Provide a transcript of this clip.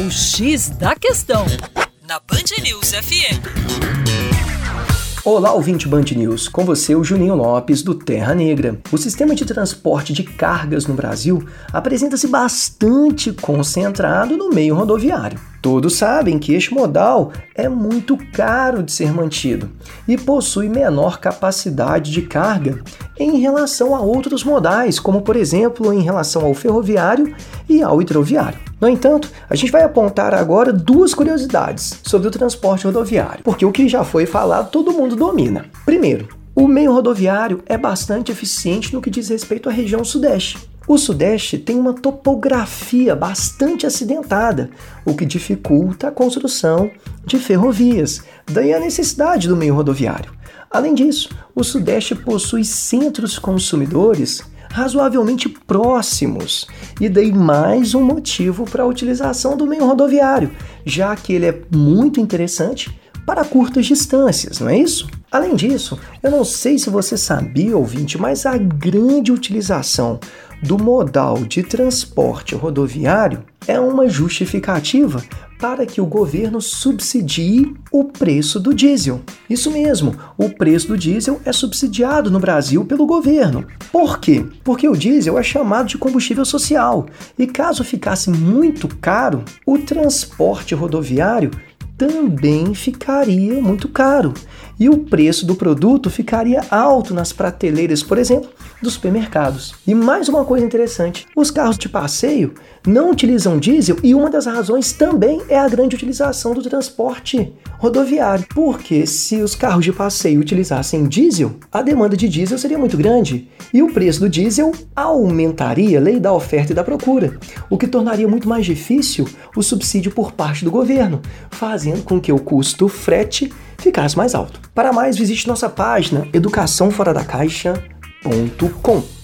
O X da Questão, na Band News FM. Olá, ouvinte Band News. Com você, o Juninho Lopes, do Terra Negra. O sistema de transporte de cargas no Brasil apresenta-se bastante concentrado no meio rodoviário. Todos sabem que este modal é muito caro de ser mantido e possui menor capacidade de carga em relação a outros modais, como por exemplo em relação ao ferroviário e ao hidroviário. No entanto, a gente vai apontar agora duas curiosidades sobre o transporte rodoviário, porque o que já foi falado todo mundo domina. Primeiro, o meio rodoviário é bastante eficiente no que diz respeito à região sudeste. O Sudeste tem uma topografia bastante acidentada, o que dificulta a construção de ferrovias, daí a necessidade do meio rodoviário. Além disso, o Sudeste possui centros consumidores razoavelmente próximos, e daí mais um motivo para a utilização do meio rodoviário, já que ele é muito interessante para curtas distâncias, não é isso? Além disso, eu não sei se você sabia, ouvinte, mas a grande utilização do modal de transporte rodoviário é uma justificativa para que o governo subsidie o preço do diesel. Isso mesmo, o preço do diesel é subsidiado no Brasil pelo governo. Por quê? Porque o diesel é chamado de combustível social e caso ficasse muito caro, o transporte rodoviário também ficaria muito caro e o preço do produto ficaria alto nas prateleiras, por exemplo, dos supermercados. E mais uma coisa interessante: os carros de passeio não utilizam diesel e uma das razões também é a grande utilização do transporte rodoviário. Porque se os carros de passeio utilizassem diesel, a demanda de diesel seria muito grande e o preço do diesel aumentaria, lei da oferta e da procura, o que tornaria muito mais difícil o subsídio por parte do governo, fazendo com que o custo frete ficasse mais alto. Para mais, visite nossa página educaçãoforadacaixa.com.